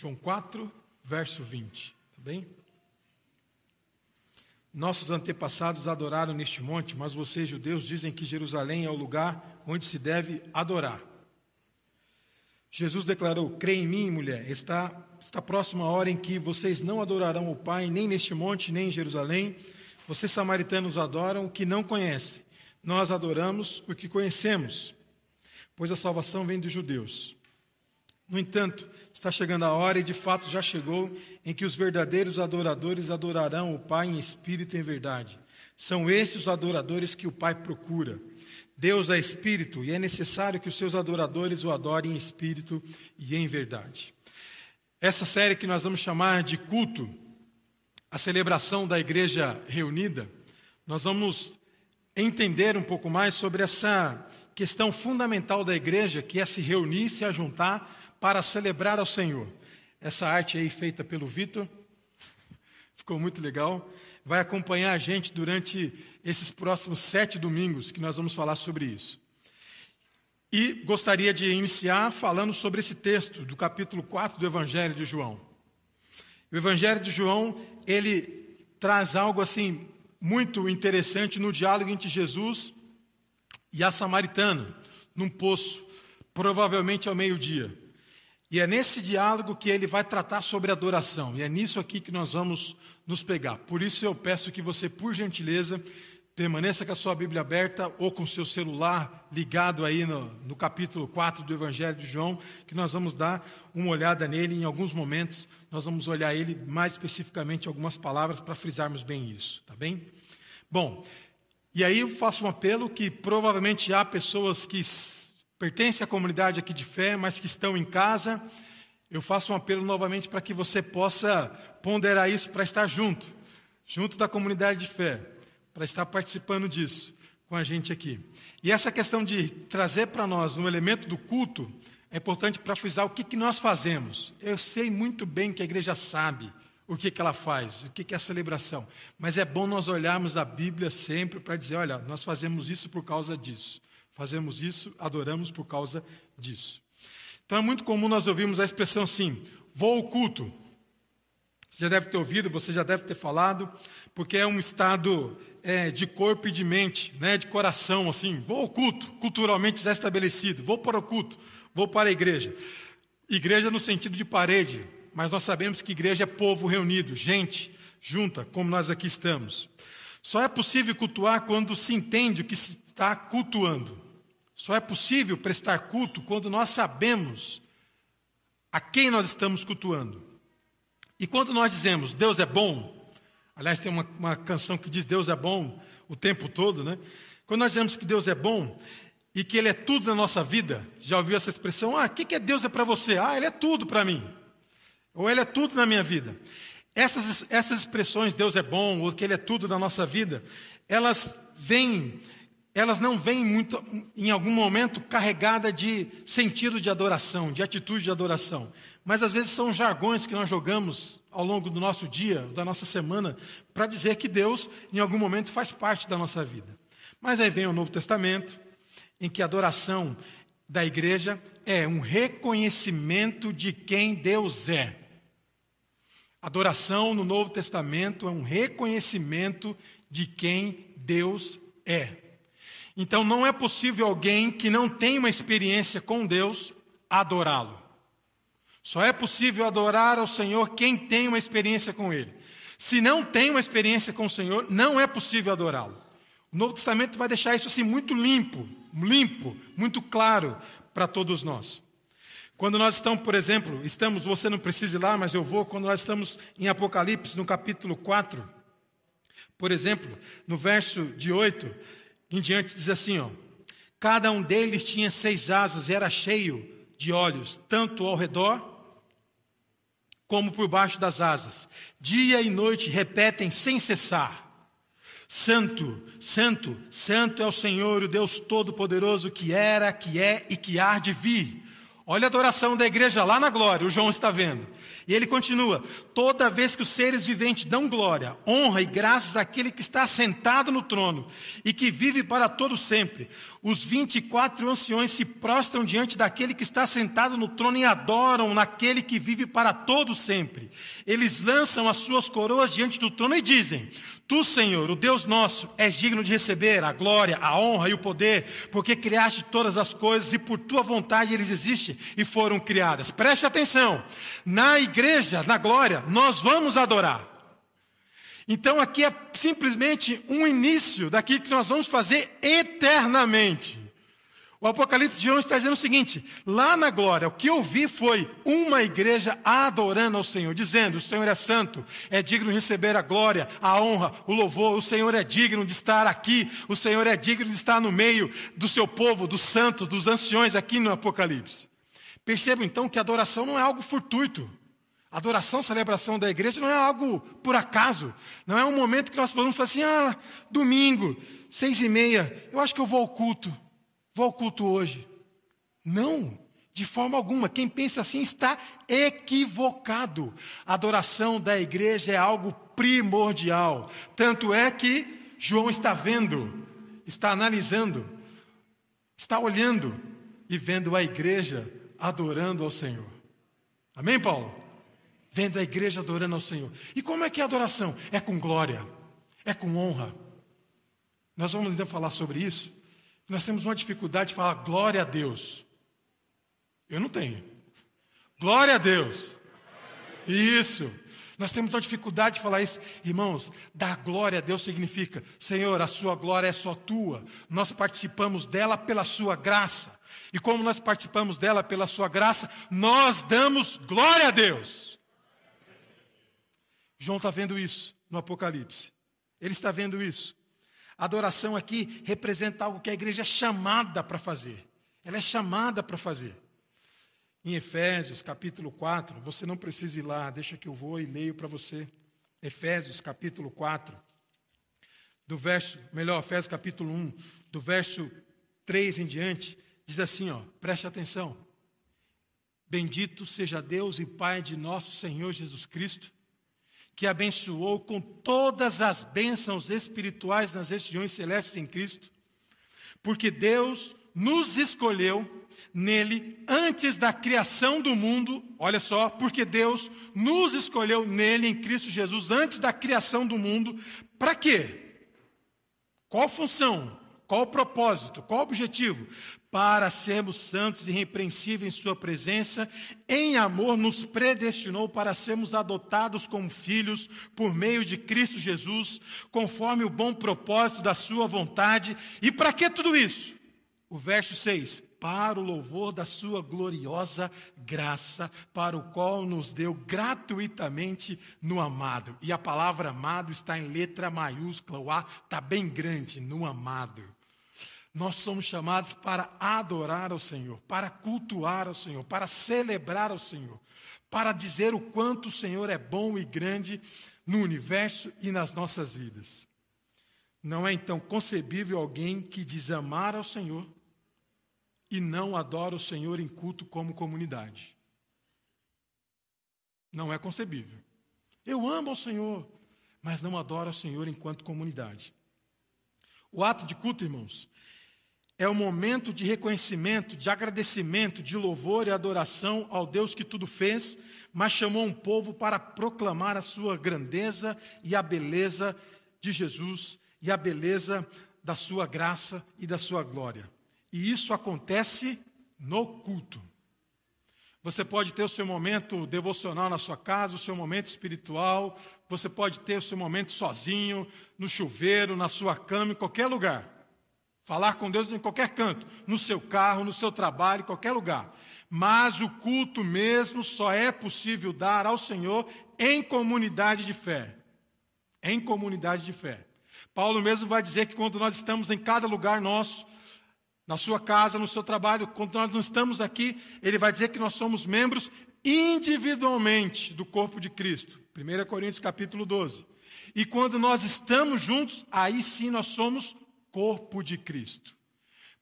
João 4, verso 20. Tá bem? Nossos antepassados adoraram neste monte, mas vocês, judeus, dizem que Jerusalém é o lugar onde se deve adorar. Jesus declarou: Crê em mim, mulher, está, está próxima a hora em que vocês não adorarão o Pai, nem neste monte, nem em Jerusalém. Vocês, samaritanos, adoram o que não conhecem. Nós adoramos o que conhecemos, pois a salvação vem dos judeus. No entanto, está chegando a hora, e de fato já chegou, em que os verdadeiros adoradores adorarão o Pai em espírito e em verdade. São estes os adoradores que o Pai procura. Deus é espírito e é necessário que os seus adoradores o adorem em espírito e em verdade. Essa série que nós vamos chamar de culto, a celebração da igreja reunida, nós vamos entender um pouco mais sobre essa questão fundamental da igreja, que é se reunir, se ajuntar para celebrar ao Senhor. Essa arte aí feita pelo Vitor, ficou muito legal. Vai acompanhar a gente durante esses próximos sete domingos que nós vamos falar sobre isso. E gostaria de iniciar falando sobre esse texto do capítulo 4 do Evangelho de João. O Evangelho de João, ele traz algo assim muito interessante no diálogo entre Jesus e a samaritana, num poço, provavelmente ao meio-dia. E é nesse diálogo que ele vai tratar sobre adoração. E é nisso aqui que nós vamos nos pegar. Por isso eu peço que você, por gentileza, permaneça com a sua Bíblia aberta ou com o seu celular ligado aí no, no capítulo 4 do Evangelho de João, que nós vamos dar uma olhada nele em alguns momentos. Nós vamos olhar ele mais especificamente algumas palavras para frisarmos bem isso, tá bem? Bom, e aí eu faço um apelo que provavelmente há pessoas que pertencem à comunidade aqui de fé, mas que estão em casa, eu faço um apelo novamente para que você possa ponderar isso para estar junto, junto da comunidade de fé, para estar participando disso com a gente aqui. E essa questão de trazer para nós um elemento do culto é importante para frisar o que, que nós fazemos. Eu sei muito bem que a igreja sabe o que, que ela faz, o que, que é a celebração, mas é bom nós olharmos a Bíblia sempre para dizer: olha, nós fazemos isso por causa disso. Fazemos isso, adoramos por causa disso. Então é muito comum nós ouvirmos a expressão assim: vou ao culto. Você já deve ter ouvido, você já deve ter falado, porque é um estado é, de corpo e de mente, né, de coração, assim. Vou ao culto, culturalmente já estabelecido. Vou para o culto, vou para a igreja. Igreja no sentido de parede, mas nós sabemos que igreja é povo reunido, gente junta, como nós aqui estamos. Só é possível cultuar quando se entende o que se está cultuando. Só é possível prestar culto quando nós sabemos a quem nós estamos cultuando. E quando nós dizemos Deus é bom, aliás, tem uma, uma canção que diz Deus é bom o tempo todo, né? Quando nós dizemos que Deus é bom e que Ele é tudo na nossa vida, já ouviu essa expressão? Ah, o que, que é Deus é para você? Ah, Ele é tudo para mim. Ou Ele é tudo na minha vida. Essas, essas expressões, Deus é bom, ou que Ele é tudo na nossa vida, elas vêm elas não vêm muito, em algum momento, carregada de sentido de adoração, de atitude de adoração. Mas às vezes são jargões que nós jogamos ao longo do nosso dia, da nossa semana, para dizer que Deus, em algum momento, faz parte da nossa vida. Mas aí vem o Novo Testamento, em que a adoração da igreja é um reconhecimento de quem Deus é. Adoração no Novo Testamento é um reconhecimento de quem Deus é. Então não é possível alguém que não tem uma experiência com Deus adorá-lo. Só é possível adorar ao Senhor quem tem uma experiência com Ele. Se não tem uma experiência com o Senhor, não é possível adorá-lo. O Novo Testamento vai deixar isso assim muito limpo, limpo, muito claro para todos nós. Quando nós estamos, por exemplo, estamos, você não precisa ir lá, mas eu vou, quando nós estamos em Apocalipse, no capítulo 4, por exemplo, no verso de 8, em diante diz assim: ó, cada um deles tinha seis asas e era cheio de olhos, tanto ao redor como por baixo das asas. Dia e noite repetem sem cessar: Santo, Santo, Santo é o Senhor, o Deus Todo-Poderoso, que era, que é e que há de vir. Olha a adoração da igreja lá na glória, o João está vendo. E ele continua: toda vez que os seres viventes dão glória, honra e graças àquele que está sentado no trono e que vive para todo sempre, os 24 anciões se prostram diante daquele que está sentado no trono e adoram naquele que vive para todo sempre. Eles lançam as suas coroas diante do trono e dizem: Tu, Senhor, o Deus nosso, és digno de receber a glória, a honra e o poder, porque criaste todas as coisas e por tua vontade eles existem e foram criadas. Preste atenção. Na igreja, na glória, nós vamos adorar. Então aqui é simplesmente um início daquilo que nós vamos fazer eternamente. O Apocalipse de João está dizendo o seguinte: lá na glória, o que eu vi foi uma igreja adorando ao Senhor, dizendo: O Senhor é santo, é digno de receber a glória, a honra, o louvor, o Senhor é digno de estar aqui, o Senhor é digno de estar no meio do seu povo, dos santos, dos anciões aqui no Apocalipse. Perceba então que a adoração não é algo fortuito. Adoração, celebração da igreja não é algo por acaso. Não é um momento que nós falar assim: ah, domingo, seis e meia, eu acho que eu vou ao culto. Vou ao culto hoje. Não, de forma alguma. Quem pensa assim está equivocado. A adoração da igreja é algo primordial. Tanto é que João está vendo, está analisando, está olhando e vendo a igreja adorando ao Senhor. Amém, Paulo? Vendo a igreja adorando ao Senhor. E como é que é a adoração? É com glória, é com honra. Nós vamos ainda falar sobre isso. Nós temos uma dificuldade de falar glória a Deus. Eu não tenho. Glória a Deus. Isso. Nós temos uma dificuldade de falar isso. Irmãos, dar glória a Deus significa, Senhor, a sua glória é só tua. Nós participamos dela pela sua graça. E como nós participamos dela pela sua graça, nós damos glória a Deus. João está vendo isso no Apocalipse. Ele está vendo isso. A adoração aqui representa algo que a igreja é chamada para fazer. Ela é chamada para fazer. Em Efésios, capítulo 4, você não precisa ir lá, deixa que eu vou e leio para você. Efésios, capítulo 4, do verso, melhor, Efésios, capítulo 1, do verso 3 em diante, diz assim, ó, preste atenção. Bendito seja Deus e Pai de nosso Senhor Jesus Cristo, que abençoou com todas as bênçãos espirituais nas regiões celestes em Cristo, porque Deus nos escolheu nele antes da criação do mundo, olha só, porque Deus nos escolheu nele, em Cristo Jesus, antes da criação do mundo, para quê? Qual função? Qual o propósito? Qual o objetivo? Para sermos santos e irrepreensíveis em Sua presença, em amor nos predestinou para sermos adotados como filhos por meio de Cristo Jesus, conforme o bom propósito da Sua vontade. E para que tudo isso? O verso 6: Para o louvor da Sua gloriosa graça, para o qual nos deu gratuitamente no amado. E a palavra amado está em letra maiúscula, o A está bem grande, no amado. Nós somos chamados para adorar ao Senhor, para cultuar ao Senhor, para celebrar ao Senhor, para dizer o quanto o Senhor é bom e grande no universo e nas nossas vidas. Não é então concebível alguém que diz amar ao Senhor e não adora o Senhor em culto como comunidade. Não é concebível. Eu amo ao Senhor, mas não adoro ao Senhor enquanto comunidade. O ato de culto, irmãos, é o momento de reconhecimento, de agradecimento, de louvor e adoração ao Deus que tudo fez, mas chamou um povo para proclamar a sua grandeza e a beleza de Jesus e a beleza da sua graça e da sua glória. E isso acontece no culto. Você pode ter o seu momento devocional na sua casa, o seu momento espiritual, você pode ter o seu momento sozinho, no chuveiro, na sua cama, em qualquer lugar. Falar com Deus em qualquer canto, no seu carro, no seu trabalho, em qualquer lugar. Mas o culto mesmo só é possível dar ao Senhor em comunidade de fé. Em comunidade de fé. Paulo mesmo vai dizer que quando nós estamos em cada lugar nosso, na sua casa, no seu trabalho, quando nós não estamos aqui, ele vai dizer que nós somos membros individualmente do corpo de Cristo. 1 Coríntios capítulo 12. E quando nós estamos juntos, aí sim nós somos corpo de Cristo.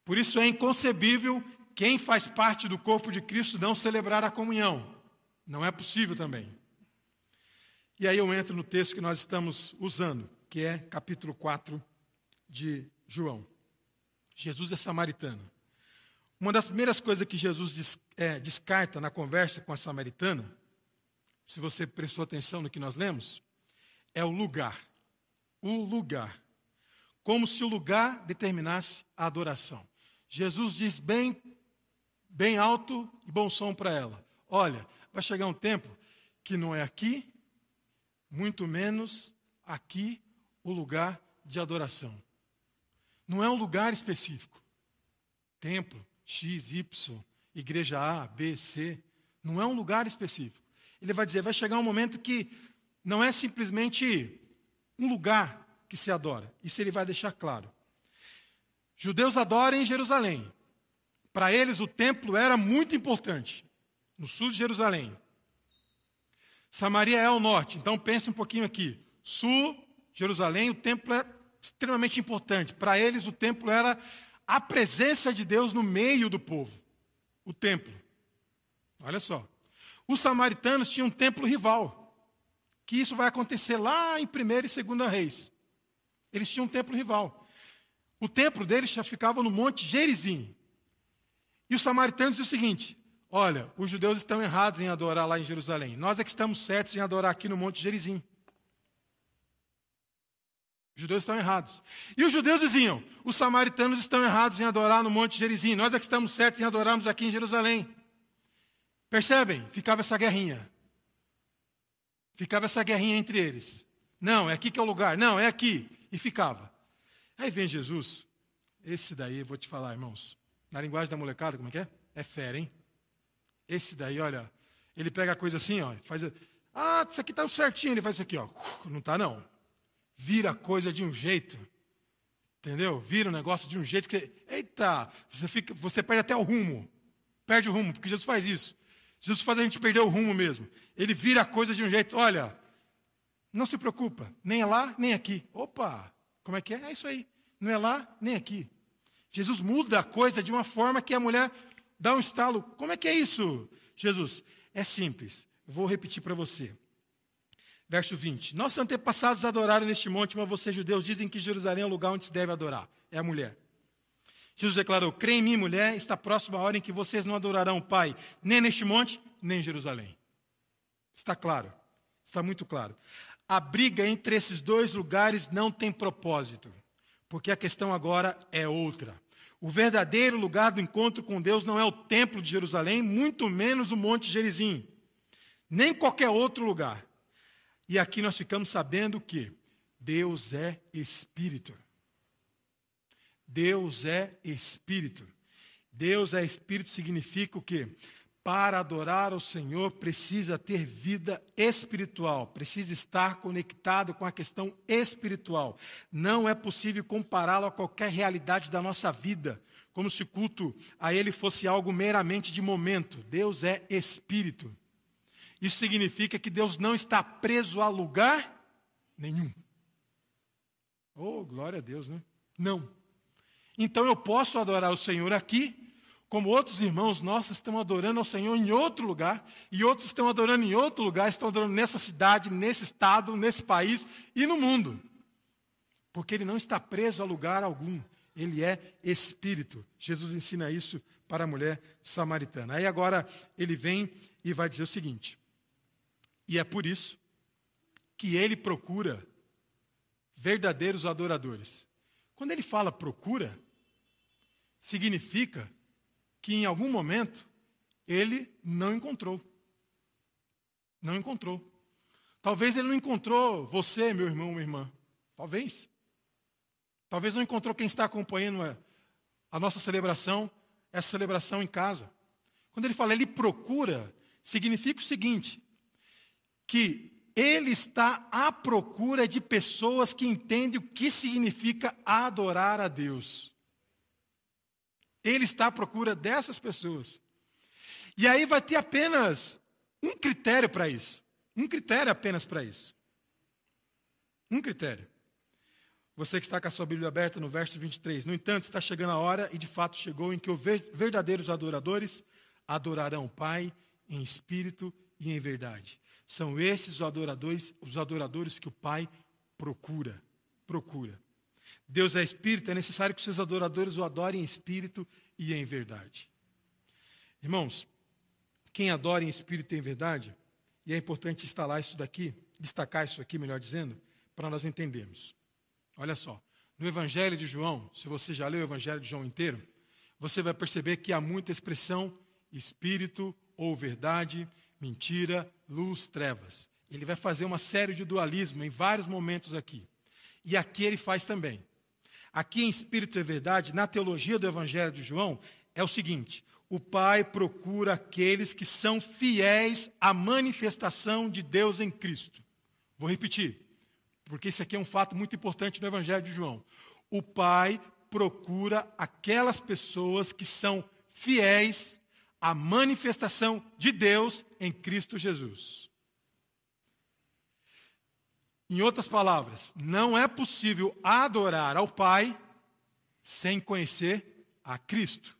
Por isso é inconcebível quem faz parte do corpo de Cristo não celebrar a comunhão? Não é possível também. E aí eu entro no texto que nós estamos usando, que é capítulo 4 de João. Jesus é samaritano. Uma das primeiras coisas que Jesus é, descarta na conversa com a samaritana, se você prestou atenção no que nós lemos, é o lugar. O lugar. Como se o lugar determinasse a adoração. Jesus diz bem, bem alto e bom som para ela: Olha, vai chegar um tempo que não é aqui, muito menos aqui, o lugar de adoração. Não é um lugar específico. Templo, X, Y, igreja A, B, C. Não é um lugar específico. Ele vai dizer: vai chegar um momento que não é simplesmente um lugar que se adora. Isso ele vai deixar claro. Judeus adoram em Jerusalém. Para eles, o templo era muito importante, no sul de Jerusalém. Samaria é ao norte, então pense um pouquinho aqui. Sul, Jerusalém, o templo é extremamente importante. Para eles, o templo era a presença de Deus no meio do povo. O templo. Olha só. Os samaritanos tinham um templo rival. Que isso vai acontecer lá em 1 e 2 Reis. Eles tinham um templo rival. O templo deles já ficava no Monte Gerizim. E os samaritanos diziam o seguinte: olha, os judeus estão errados em adorar lá em Jerusalém. Nós é que estamos certos em adorar aqui no Monte Gerizim. Os judeus estão errados. E os judeus diziam: os samaritanos estão errados em adorar no Monte Gerizim. Nós é que estamos certos em adorarmos aqui em Jerusalém. Percebem? Ficava essa guerrinha. Ficava essa guerrinha entre eles. Não, é aqui que é o lugar. Não, é aqui. E ficava. Aí vem Jesus. Esse daí, vou te falar, irmãos. Na linguagem da molecada, como é que é? É fera, hein? Esse daí, olha, ele pega a coisa assim, ó, faz. Ah, isso aqui está certinho. Ele faz isso aqui, ó. Não está, não vira a coisa de um jeito. Entendeu? Vira o negócio de um jeito que você. Eita! Você, fica, você perde até o rumo. Perde o rumo, porque Jesus faz isso. Jesus faz a gente perder o rumo mesmo. Ele vira a coisa de um jeito. Olha, não se preocupa, nem é lá, nem aqui. Opa! Como é que é? É isso aí. Não é lá, nem aqui. Jesus muda a coisa de uma forma que a mulher dá um estalo. Como é que é isso, Jesus? É simples. Vou repetir para você. Verso 20. Nossos antepassados adoraram neste monte, mas vocês, judeus, dizem que Jerusalém é o lugar onde se deve adorar. É a mulher. Jesus declarou: Crê em mim, mulher, está próxima a hora em que vocês não adorarão o Pai, nem neste monte, nem em Jerusalém. Está claro, está muito claro. A briga entre esses dois lugares não tem propósito, porque a questão agora é outra. O verdadeiro lugar do encontro com Deus não é o templo de Jerusalém, muito menos o Monte Gerizim, nem qualquer outro lugar. E aqui nós ficamos sabendo que Deus é Espírito. Deus é Espírito. Deus é Espírito significa o quê? Para adorar o Senhor precisa ter vida espiritual, precisa estar conectado com a questão espiritual. Não é possível compará-lo a qualquer realidade da nossa vida, como se culto a Ele fosse algo meramente de momento. Deus é Espírito. Isso significa que Deus não está preso a lugar nenhum. Oh, glória a Deus, né? Não. Então eu posso adorar o Senhor aqui, como outros irmãos nossos estão adorando ao Senhor em outro lugar, e outros estão adorando em outro lugar, estão adorando nessa cidade, nesse estado, nesse país e no mundo. Porque ele não está preso a lugar algum, ele é espírito. Jesus ensina isso para a mulher samaritana. Aí agora ele vem e vai dizer o seguinte: e é por isso que ele procura verdadeiros adoradores. Quando ele fala procura, significa que em algum momento ele não encontrou. Não encontrou. Talvez ele não encontrou você, meu irmão, minha irmã. Talvez. Talvez não encontrou quem está acompanhando a nossa celebração, essa celebração em casa. Quando ele fala ele procura, significa o seguinte: que ele está à procura de pessoas que entendem o que significa adorar a Deus. Ele está à procura dessas pessoas. E aí vai ter apenas um critério para isso. Um critério apenas para isso. Um critério. Você que está com a sua Bíblia aberta no verso 23. No entanto, está chegando a hora, e de fato chegou, em que os verdadeiros adoradores adorarão o Pai em espírito e em verdade. São esses os adoradores, os adoradores que o Pai procura. Procura. Deus é espírito, é necessário que seus adoradores o adorem em espírito e em verdade. Irmãos, quem adora em espírito e em verdade, e é importante instalar isso daqui, destacar isso aqui, melhor dizendo, para nós entendermos. Olha só, no Evangelho de João, se você já leu o Evangelho de João inteiro, você vai perceber que há muita expressão espírito ou verdade, mentira, luz, trevas. Ele vai fazer uma série de dualismo em vários momentos aqui. E aqui ele faz também. Aqui em espírito e verdade, na teologia do Evangelho de João, é o seguinte: o Pai procura aqueles que são fiéis à manifestação de Deus em Cristo. Vou repetir, porque esse aqui é um fato muito importante no Evangelho de João. O Pai procura aquelas pessoas que são fiéis à manifestação de Deus em Cristo Jesus. Em outras palavras, não é possível adorar ao Pai sem conhecer a Cristo.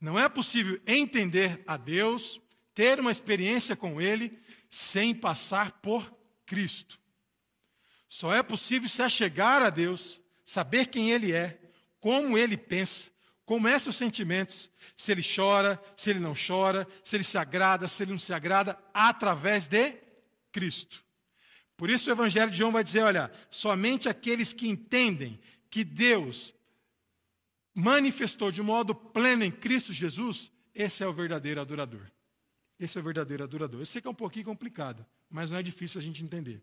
Não é possível entender a Deus, ter uma experiência com Ele, sem passar por Cristo. Só é possível se achegar a Deus, saber quem Ele é, como Ele pensa, como é seus sentimentos, se Ele chora, se Ele não chora, se Ele se agrada, se Ele não se agrada, através de Cristo. Por isso o Evangelho de João vai dizer: olha, somente aqueles que entendem que Deus manifestou de modo pleno em Cristo Jesus, esse é o verdadeiro adorador. Esse é o verdadeiro adorador. Eu sei que é um pouquinho complicado, mas não é difícil a gente entender.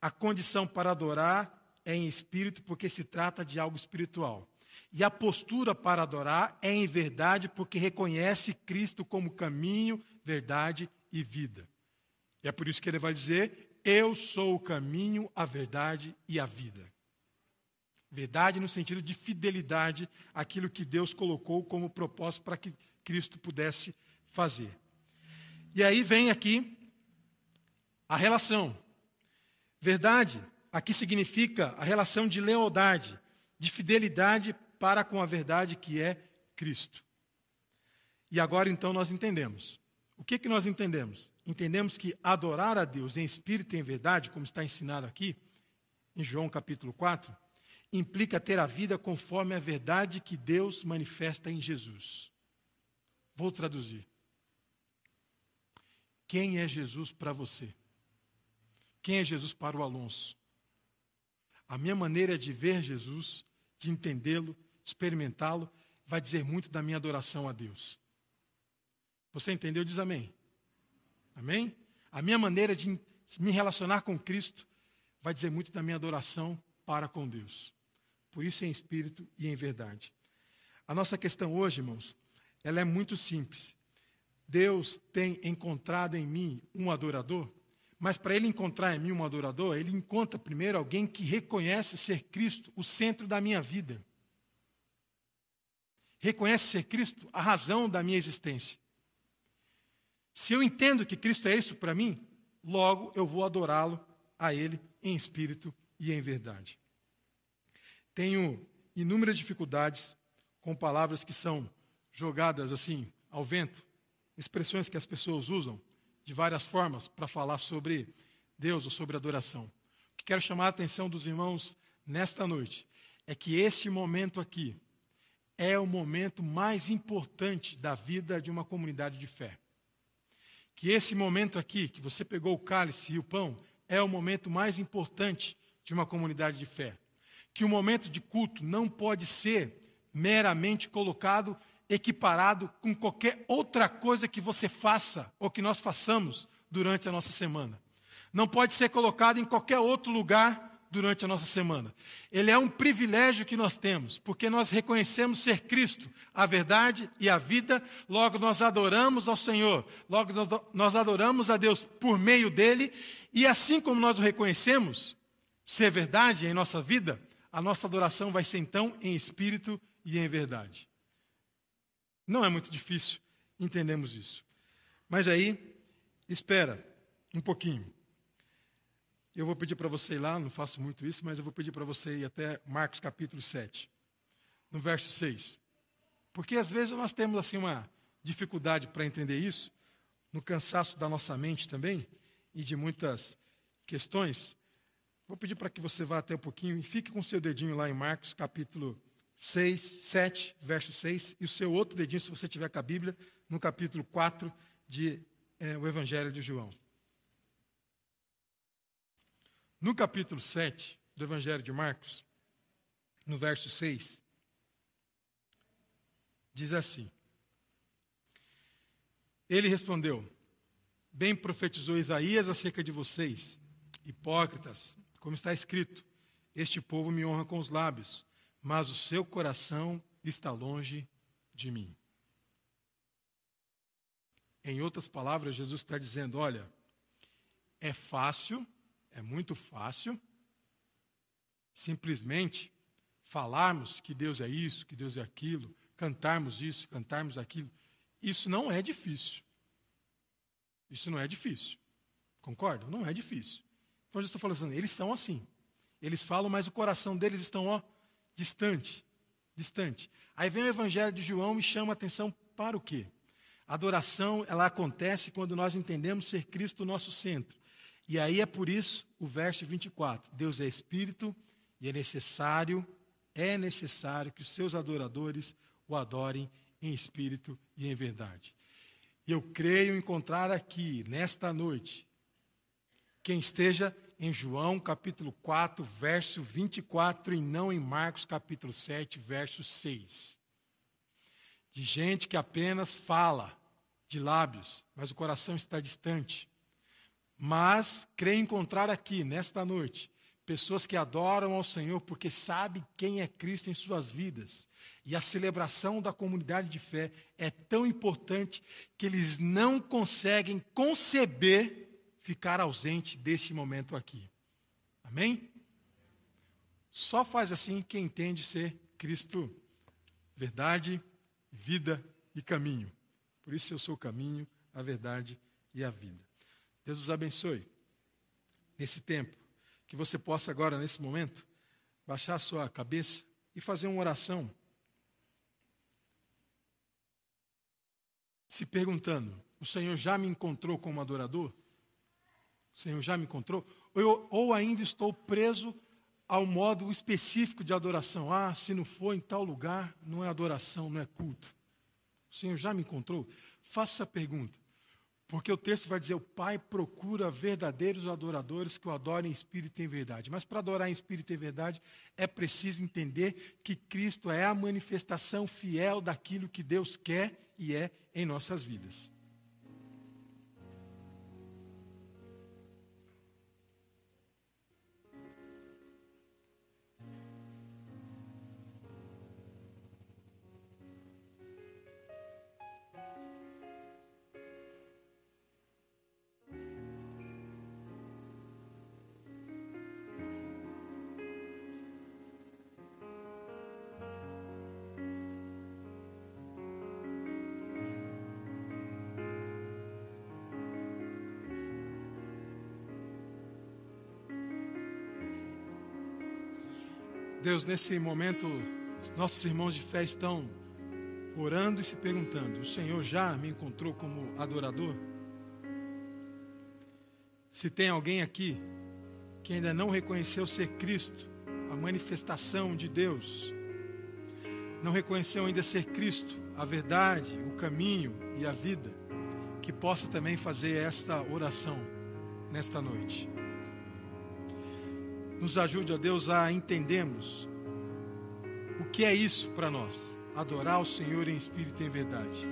A condição para adorar é em espírito, porque se trata de algo espiritual. E a postura para adorar é em verdade, porque reconhece Cristo como caminho, verdade e vida. E é por isso que ele vai dizer: eu sou o caminho, a verdade e a vida. Verdade no sentido de fidelidade àquilo que Deus colocou como propósito para que Cristo pudesse fazer. E aí vem aqui a relação. Verdade aqui significa a relação de lealdade, de fidelidade para com a verdade que é Cristo. E agora então nós entendemos. O que que nós entendemos? Entendemos que adorar a Deus em espírito e em verdade, como está ensinado aqui, em João capítulo 4, implica ter a vida conforme a verdade que Deus manifesta em Jesus. Vou traduzir. Quem é Jesus para você? Quem é Jesus para o Alonso? A minha maneira de ver Jesus, de entendê-lo, experimentá-lo, vai dizer muito da minha adoração a Deus. Você entendeu? Diz amém. Amém? A minha maneira de me relacionar com Cristo vai dizer muito da minha adoração para com Deus. Por isso, em espírito e em verdade. A nossa questão hoje, irmãos, ela é muito simples. Deus tem encontrado em mim um adorador, mas para ele encontrar em mim um adorador, ele encontra primeiro alguém que reconhece ser Cristo o centro da minha vida. Reconhece ser Cristo a razão da minha existência. Se eu entendo que Cristo é isso para mim, logo eu vou adorá-lo a Ele em espírito e em verdade. Tenho inúmeras dificuldades com palavras que são jogadas assim ao vento, expressões que as pessoas usam de várias formas para falar sobre Deus ou sobre adoração. O que quero chamar a atenção dos irmãos nesta noite é que este momento aqui é o momento mais importante da vida de uma comunidade de fé que esse momento aqui, que você pegou o cálice e o pão, é o momento mais importante de uma comunidade de fé. Que o momento de culto não pode ser meramente colocado, equiparado com qualquer outra coisa que você faça ou que nós façamos durante a nossa semana. Não pode ser colocado em qualquer outro lugar durante a nossa semana. Ele é um privilégio que nós temos, porque nós reconhecemos ser Cristo, a verdade e a vida, logo nós adoramos ao Senhor, logo nós adoramos a Deus por meio dele, e assim como nós o reconhecemos ser verdade em nossa vida, a nossa adoração vai ser então em espírito e em verdade. Não é muito difícil entendemos isso. Mas aí, espera um pouquinho. Eu vou pedir para você ir lá, não faço muito isso, mas eu vou pedir para você ir até Marcos capítulo 7, no verso 6. Porque às vezes nós temos assim uma dificuldade para entender isso, no cansaço da nossa mente também, e de muitas questões. Vou pedir para que você vá até um pouquinho e fique com o seu dedinho lá em Marcos capítulo 6, 7, verso 6, e o seu outro dedinho, se você tiver com a Bíblia, no capítulo 4 de é, o Evangelho de João. No capítulo 7 do Evangelho de Marcos, no verso 6, diz assim: Ele respondeu: Bem profetizou Isaías acerca de vocês, hipócritas, como está escrito: Este povo me honra com os lábios, mas o seu coração está longe de mim. Em outras palavras, Jesus está dizendo: olha, é fácil, é muito fácil, simplesmente falarmos que Deus é isso, que Deus é aquilo, cantarmos isso, cantarmos aquilo. Isso não é difícil. Isso não é difícil. Concorda? Não é difícil. Então Jesus está falando assim, eles são assim. Eles falam, mas o coração deles estão, ó, distante. Distante. Aí vem o Evangelho de João e chama a atenção para o quê? A adoração, ela acontece quando nós entendemos ser Cristo o nosso centro. E aí é por isso o verso 24. Deus é espírito e é necessário, é necessário que os seus adoradores o adorem em espírito e em verdade. E eu creio encontrar aqui, nesta noite, quem esteja em João capítulo 4, verso 24, e não em Marcos capítulo 7, verso 6 de gente que apenas fala de lábios, mas o coração está distante. Mas creio encontrar aqui, nesta noite, pessoas que adoram ao Senhor porque sabem quem é Cristo em suas vidas. E a celebração da comunidade de fé é tão importante que eles não conseguem conceber ficar ausente deste momento aqui. Amém? Só faz assim quem entende ser Cristo verdade vida e caminho. Por isso eu sou o caminho, a verdade e a vida. Deus os abençoe nesse tempo. Que você possa agora, nesse momento, baixar a sua cabeça e fazer uma oração. Se perguntando: o Senhor já me encontrou como adorador? O Senhor já me encontrou? Ou, eu, ou ainda estou preso ao modo específico de adoração. Ah, se não for em tal lugar, não é adoração, não é culto. O Senhor já me encontrou? Faça essa pergunta. Porque o texto vai dizer: o Pai procura verdadeiros adoradores que o adorem em espírito e em verdade. Mas para adorar em espírito e em verdade, é preciso entender que Cristo é a manifestação fiel daquilo que Deus quer e é em nossas vidas. Deus, nesse momento, os nossos irmãos de fé estão orando e se perguntando: o Senhor já me encontrou como adorador? Se tem alguém aqui que ainda não reconheceu ser Cristo, a manifestação de Deus, não reconheceu ainda ser Cristo, a verdade, o caminho e a vida, que possa também fazer esta oração nesta noite. Nos ajude, ó Deus, a entendermos o que é isso para nós, adorar o Senhor em espírito e em verdade.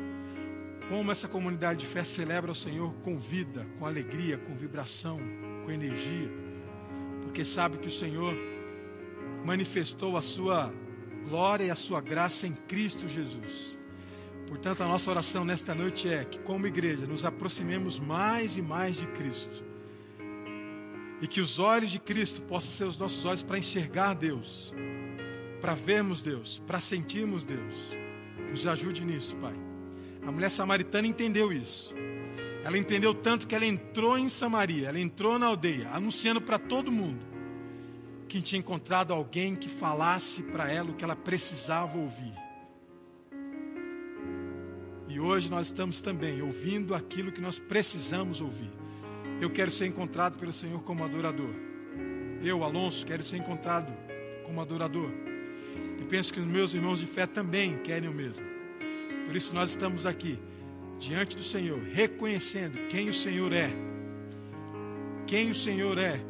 Como essa comunidade de fé celebra o Senhor com vida, com alegria, com vibração, com energia, porque sabe que o Senhor manifestou a sua glória e a sua graça em Cristo Jesus. Portanto, a nossa oração nesta noite é que, como igreja, nos aproximemos mais e mais de Cristo e que os olhos de Cristo possam ser os nossos olhos para enxergar Deus, para vermos Deus, para sentirmos Deus. Nos ajude nisso, Pai. A mulher samaritana entendeu isso. Ela entendeu tanto que ela entrou em Samaria, ela entrou na aldeia, anunciando para todo mundo que tinha encontrado alguém que falasse para ela o que ela precisava ouvir. E hoje nós estamos também ouvindo aquilo que nós precisamos ouvir. Eu quero ser encontrado pelo Senhor como adorador. Eu, Alonso, quero ser encontrado como adorador. E penso que os meus irmãos de fé também querem o mesmo. Por isso nós estamos aqui, diante do Senhor, reconhecendo quem o Senhor é. Quem o Senhor é.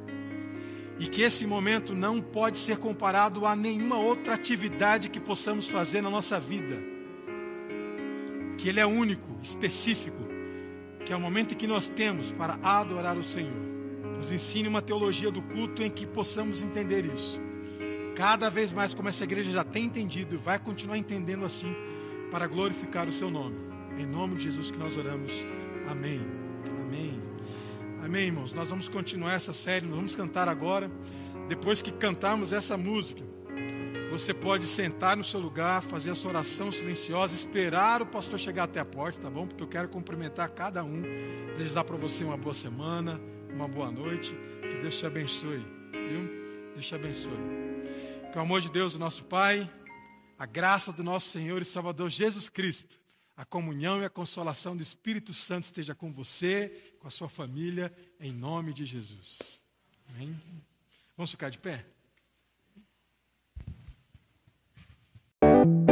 E que esse momento não pode ser comparado a nenhuma outra atividade que possamos fazer na nossa vida. Que Ele é único, específico, que é o momento que nós temos para adorar o Senhor. Nos ensine uma teologia do culto em que possamos entender isso. Cada vez mais, como essa igreja já tem entendido e vai continuar entendendo assim, para glorificar o seu nome. Em nome de Jesus que nós oramos. Amém. Amém. Amém, irmãos. Nós vamos continuar essa série, nós vamos cantar agora. Depois que cantarmos essa música, você pode sentar no seu lugar, fazer a sua oração silenciosa, esperar o pastor chegar até a porta, tá bom? Porque eu quero cumprimentar cada um, desejar para você uma boa semana, uma boa noite. Que Deus te abençoe, viu? Deus te abençoe. Que o amor de Deus, o nosso Pai, a graça do nosso Senhor e Salvador Jesus Cristo, a comunhão e a consolação do Espírito Santo esteja com você, com a sua família, em nome de Jesus. Amém? Vamos ficar de pé? Thank you.